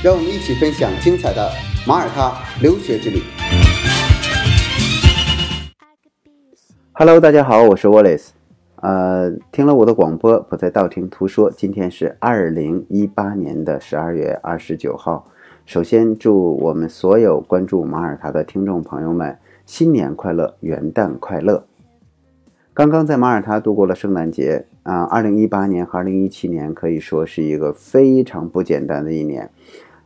让我们一起分享精彩的马耳他留学之旅。Hello，大家好，我是 Wallace。呃，听了我的广播，不再道听途说。今天是二零一八年的十二月二十九号。首先，祝我们所有关注马耳他的听众朋友们新年快乐，元旦快乐！刚刚在马耳他度过了圣诞节啊，二零一八年和二零一七年可以说是一个非常不简单的一年。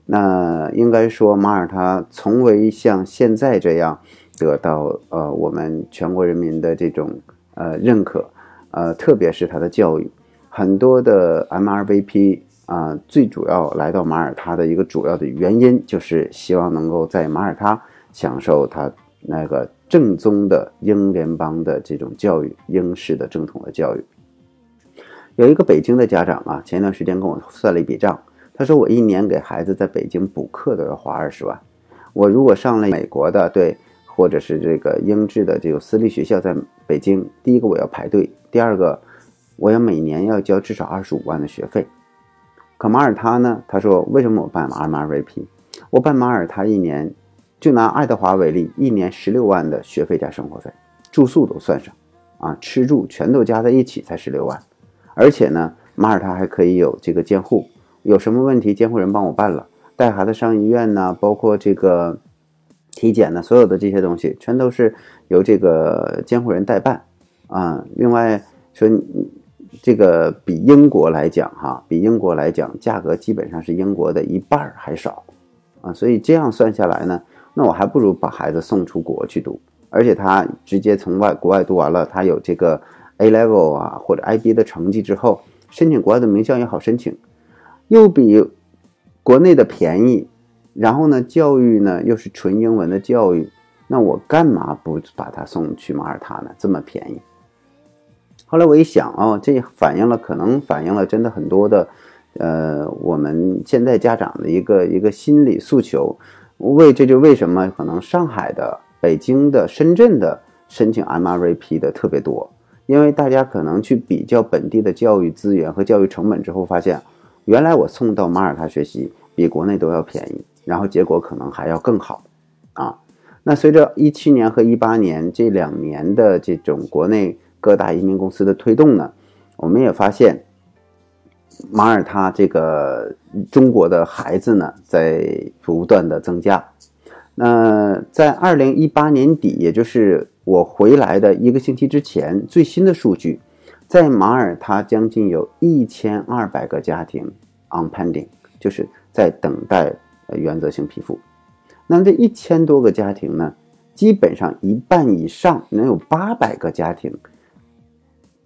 那应该说，马耳他从未像现在这样得到呃我们全国人民的这种呃认可，呃，特别是它的教育，很多的 MRVP 啊、最主要来到马耳他的一个主要的原因，就是希望能够在马耳他享受它那个正宗的英联邦的这种教育，英式的正统的教育。有一个北京的家长啊，前一段时间跟我算了一笔账，他说我一年给孩子在北京补课都要花二十万，我如果上了美国的对，或者是这个英制的这个私立学校在北京，第一个我要排队，第二个我要每年要交至少二十五万的学费。可马耳他呢？他说为什么我办 MRVP？我办马耳他一年，就拿爱德华为例，一年十六万的学费加生活费，住宿都算上，啊，吃住全都加在一起才十六万。而且呢，马耳他还可以有这个监护，有什么问题监护人帮我办了，带孩子上医院呢，包括这个体检呢，所有的这些东西全都是由这个监护人代办啊。另外说，这个比英国来讲哈，比英国来讲价格基本上是英国的一半还少啊，所以这样算下来呢，那我还不如把孩子送出国去读，而且他直接从外国外读完了，他有这个。A level 啊，或者 IB 的成绩之后，申请国外的名校也好申请，又比国内的便宜，然后呢，教育呢又是纯英文的教育，那我干嘛不把他送去马耳他呢？这么便宜。后来我一想哦，这反映了可能反映了真的很多的，呃，我们现在家长的一个一个心理诉求。为这就为什么可能上海的、北京的、深圳的申请 MRVP 的特别多。因为大家可能去比较本地的教育资源和教育成本之后，发现原来我送到马耳他学习比国内都要便宜，然后结果可能还要更好啊。那随着一七年和一八年这两年的这种国内各大移民公司的推动呢，我们也发现马耳他这个中国的孩子呢在不断的增加。那在二零一八年底，也就是我回来的一个星期之前，最新的数据，在马耳他将近有一千二百个家庭 on pending，就是在等待原则性批复。那这一千多个家庭呢，基本上一半以上，能有八百个家庭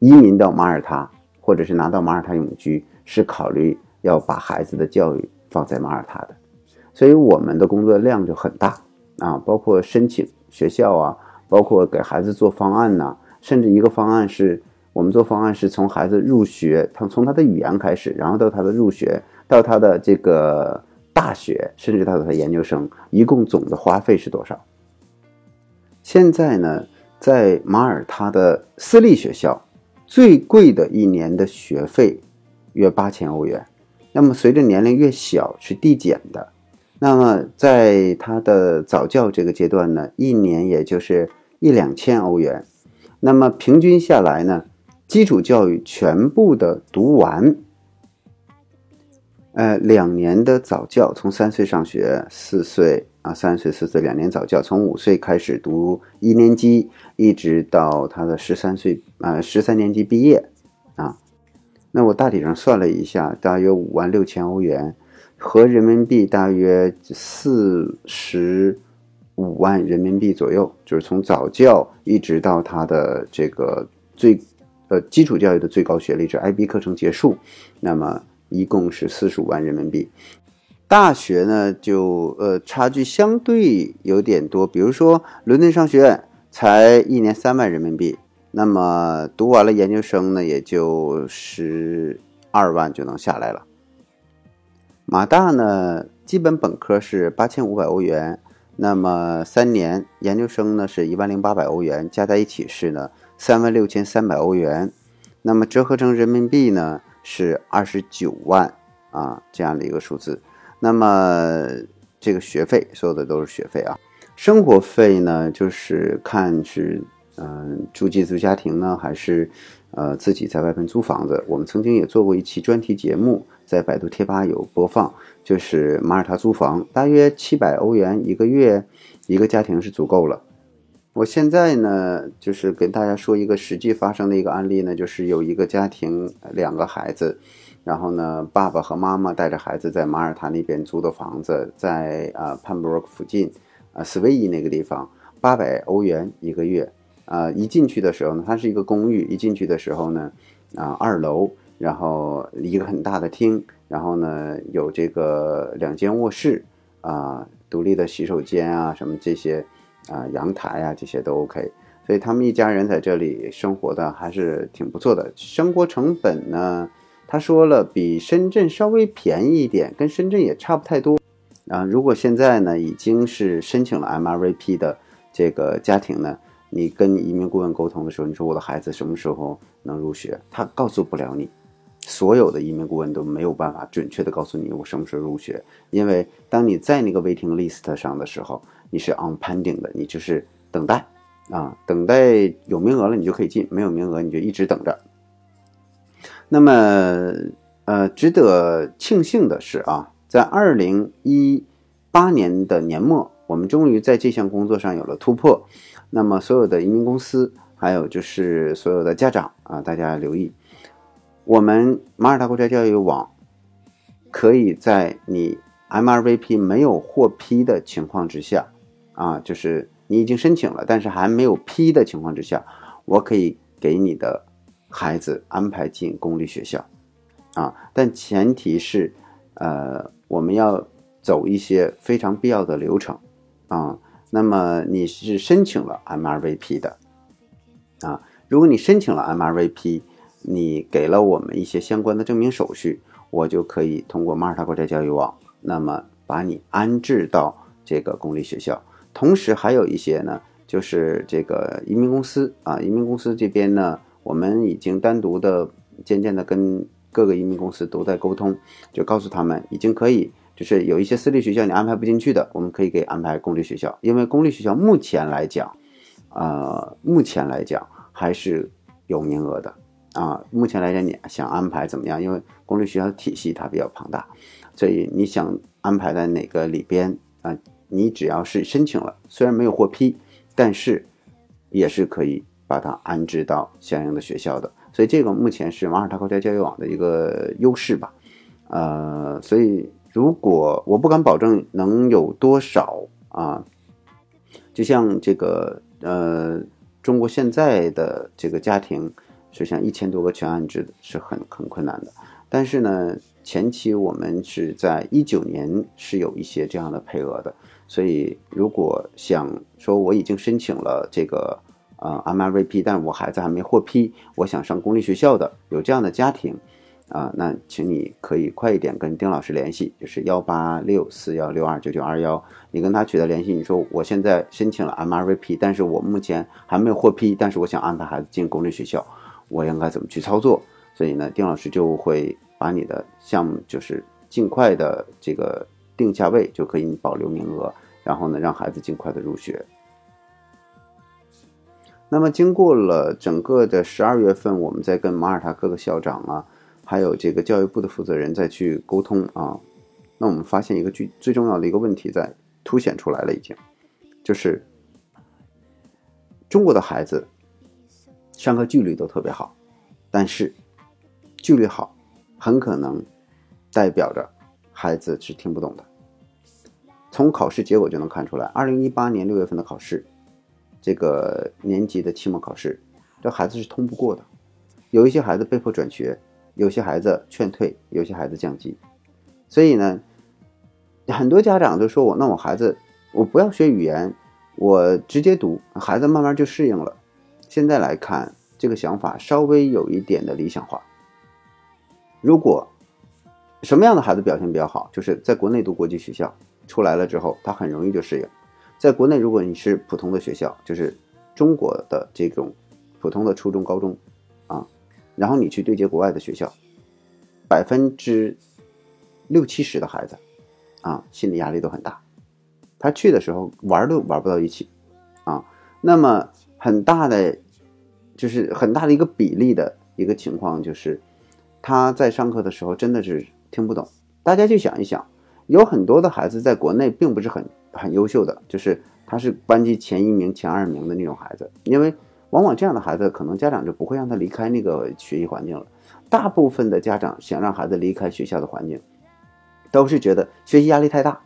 移民到马耳他，或者是拿到马耳他永居，是考虑要把孩子的教育放在马耳他的。所以我们的工作量就很大啊，包括申请学校啊，包括给孩子做方案呐、甚至一个方案是我们做方案是从孩子入学，他从他的语言开始，然后到他的入学，到他的这个大学，甚至到他的研究生，一共总的花费是多少？现在呢，在马耳他的私立学校，最贵的一年的学费约八千欧元，那么随着年龄越小是递减的。那么，在他的早教这个阶段呢，一年也就是一两千欧元。那么平均下来呢，基础教育全部的读完，呃，两年的早教，从三岁上学，四岁啊，三岁四岁两年早教，从五岁开始读一年级，一直到他的十三岁啊，十三年级毕业啊。那我大体上算了一下，大约五万六千欧元。合人民币大约四十五万人民币左右，就是从早教一直到他的这个最呃基础教育的最高学历是 IB 课程结束，那么一共是四十五万人民币。大学呢就呃差距相对有点多，比如说伦敦商学院才一年三万人民币，那么读完了研究生呢也就十二万就能下来了。马大呢基本本科是八千五百欧元。那么三年研究生呢是一万零八百欧元，加在一起是呢三万六千三百欧元，那么折合成人民币呢是二十九万啊这样的一个数字。那么这个学费，所有的都是学费啊。生活费呢就是看是嗯住寄宿家庭呢还是呃自己在外边租房子。我们曾经也做过一期专题节目，在百度贴吧有播放。就是马耳他租房，大约七百欧元一个月，一个家庭是足够了。我现在呢，就是跟大家说一个实际发生的一个案例呢，就是有一个家庭两个孩子，然后呢，爸爸和妈妈带着孩子在马耳他那边租的房子，在啊潘布洛克附近，啊斯威伊那个地方，八百欧元一个月。啊，一进去的时候呢，它是一个公寓，一进去的时候呢，啊二楼，然后一个很大的厅。然后呢，有这个两间卧室啊，独立的洗手间啊，什么这些啊，阳台啊，这些都 OK。所以他们一家人在这里生活的还是挺不错的。生活成本呢，他说了比深圳稍微便宜一点，跟深圳也差不太多。啊，如果现在呢已经是申请了 MRVP 的这个家庭呢，你跟移民顾问沟通的时候，你说我的孩子什么时候能入学，他告诉不了你。所有的移民顾问都没有办法准确的告诉你我什么时候入学，因为当你在那个 waiting list 上的时候，你是 on pending 的，你就是等待啊，等待有名额了你就可以进，没有名额你就一直等着。那么，呃，值得庆幸的是啊，在二零一八年的年末，我们终于在这项工作上有了突破。那么，所有的移民公司，还有就是所有的家长啊，大家留意。我们马耳他国家教育网可以在你 MRVP 没有获批的情况之下，啊，就是你已经申请了，但是还没有批的情况之下，我可以给你的孩子安排进公立学校，啊，但前提是，呃，我们要走一些非常必要的流程，啊，那么你是申请了 MRVP 的，啊，如果你申请了 MRVP。你给了我们一些相关的证明手续，我就可以通过马耳他国家教育网，那么把你安置到这个公立学校。同时还有一些呢，就是这个移民公司啊，移民公司这边呢，我们已经单独的、渐渐的跟各个移民公司都在沟通，就告诉他们已经可以，就是有一些私立学校你安排不进去的，我们可以给安排公立学校，因为公立学校目前来讲，呃，目前来讲还是有名额的。啊，目前来讲，你想安排怎么样？因为公立学校的体系它比较庞大，所以你想安排在哪个里边啊？你只要是申请了，虽然没有获批，但是也是可以把它安置到相应的学校的。所以这个目前是马耳他国家教育网的一个优势吧。呃，所以如果我不敢保证能有多少啊，就像这个呃，中国现在的这个家庭。就像一千多个全安置是很很困难的，但是呢，前期我们是在一九年是有一些这样的配额的，所以如果想说我已经申请了这个呃 MRVP，但我孩子还没获批，我想上公立学校的有这样的家庭啊，那请你可以快一点跟丁老师联系，就是幺八六四幺六二九九二幺，你跟他取得联系，你说我现在申请了 MRVP，但是我目前还没有获批，但是我想安排孩子进公立学校。我应该怎么去操作？所以呢，丁老师就会把你的项目就是尽快的这个定下位，就可以保留名额，然后呢，让孩子尽快的入学。那么经过了整个的十二月份，我们在跟马耳他各个校长啊，还有这个教育部的负责人再去沟通啊，那我们发现一个最最重要的一个问题在凸显出来了，已经就是中国的孩子。上课纪律都特别好，但是纪律好，很可能代表着孩子是听不懂的。从考试结果就能看出来，二零一八年六月份的考试，这个年级的期末考试，这孩子是通不过的。有一些孩子被迫转学，有些孩子劝退，有些孩子降级。所以呢，很多家长都说我，那我孩子我不要学语言，我直接读，孩子慢慢就适应了。现在来看，这个想法稍微有一点的理想化。如果什么样的孩子表现比较好，就是在国内读国际学校出来了之后，他很容易就适应。在国内，如果你是普通的学校，就是中国的这种普通的初中、高中啊，然后你去对接国外的学校，百分之六七十的孩子啊，心理压力都很大。他去的时候玩都玩不到一起啊，那么很大的就是很大的一个比例的一个情况就是。他在上课的时候真的是听不懂。大家去想一想，有很多的孩子在国内并不是很很优秀的，就是他是班级前一名、前二名的那种孩子。因为往往这样的孩子，可能家长就不会让他离开那个学习环境了。大部分的家长想让孩子离开学校的环境，都是觉得学习压力太大，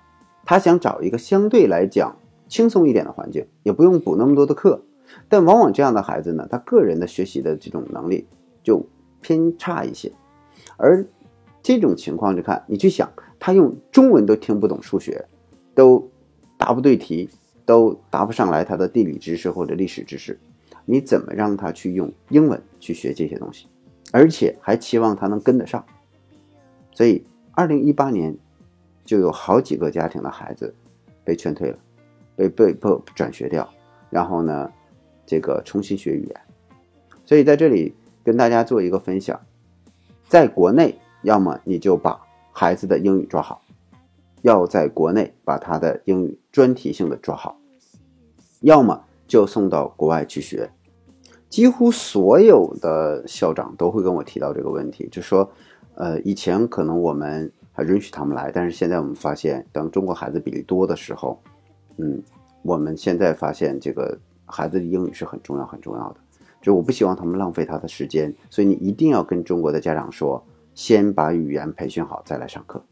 他想找一个相对来讲轻松一点的环境，也不用补那么多的课。但往往这样的孩子呢，他个人的学习的这种能力就偏差一些。而这种情况就看你去想，他用中文都听不懂数学，都答不对题，都答不上来他的地理知识或者历史知识，你怎么让他去用英文去学这些东西，而且还期望他能跟得上？所以，二零一八年就有好几个家庭的孩子被劝退了，被被迫转学掉，然后呢，这个重新学语言。所以在这里跟大家做一个分享。在国内，要么你就把孩子的英语抓好，要在国内把他的英语专题性的抓好，要么就送到国外去学。几乎所有的校长都会跟我提到这个问题，就说，呃，以前可能我们还允许他们来，但是现在我们发现，等中国孩子比例多的时候，嗯，我们现在发现这个孩子的英语是很重要、很重要的。就我不希望他们浪费他的时间，所以你一定要跟中国的家长说，先把语言培训好再来上课，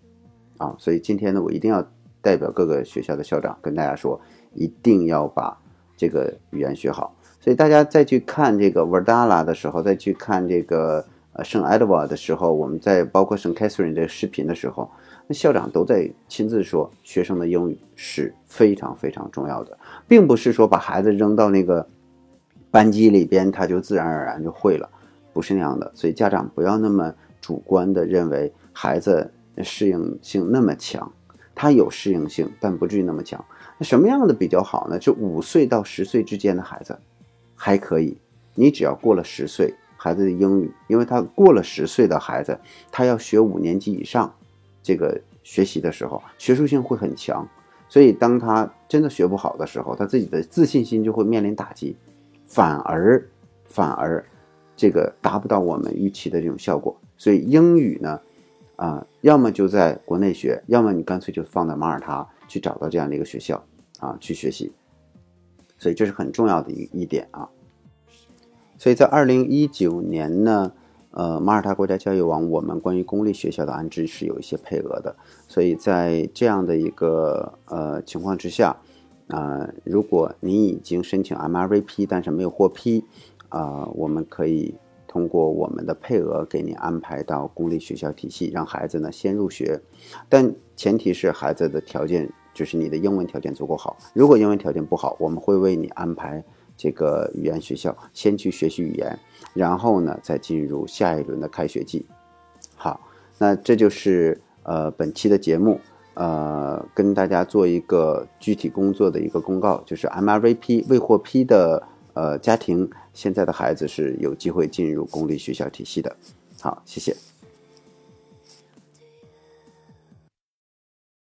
啊，所以今天呢，我一定要代表各个学校的校长跟大家说，一定要把这个语言学好。所以大家再去看这个 Verdala 的时候，再去看这个呃圣 Edward 的时候，我们在包括圣 Catherine 这个视频的时候，那校长都在亲自说，学生的英语是非常非常重要的，并不是说把孩子扔到那个。班级里边，他就自然而然就会了，不是那样的。所以家长不要那么主观的认为孩子适应性那么强，他有适应性，但不至于那么强。那什么样的比较好呢？就五岁到十岁之间的孩子还可以。你只要过了十岁，孩子的英语，因为他过了十岁的孩子，他要学五年级以上，这个学习的时候，学术性会很强。所以当他真的学不好的时候，他自己的自信心就会面临打击。反而，反而，这个达不到我们预期的这种效果。所以英语呢，啊，要么就在国内学，要么你干脆就放在马耳他去找到这样的一个学校啊去学习。所以这是很重要的一一点啊。所以在二零一九年呢，呃，马耳他国家教育网我们关于公立学校的安置是有一些配额的。所以在这样的一个呃情况之下。啊，如果您已经申请 MRVP，但是没有获批，啊，我们可以通过我们的配额给您安排到公立学校体系，让孩子呢先入学，但前提是孩子的条件就是你的英文条件足够好。如果英文条件不好，我们会为你安排这个语言学校，先去学习语言，然后呢再进入下一轮的开学季。好，那这就是呃本期的节目。呃，跟大家做一个具体工作的一个公告，就是 MRVP 未获批的呃家庭，现在的孩子是有机会进入公立学校体系的。好，谢谢。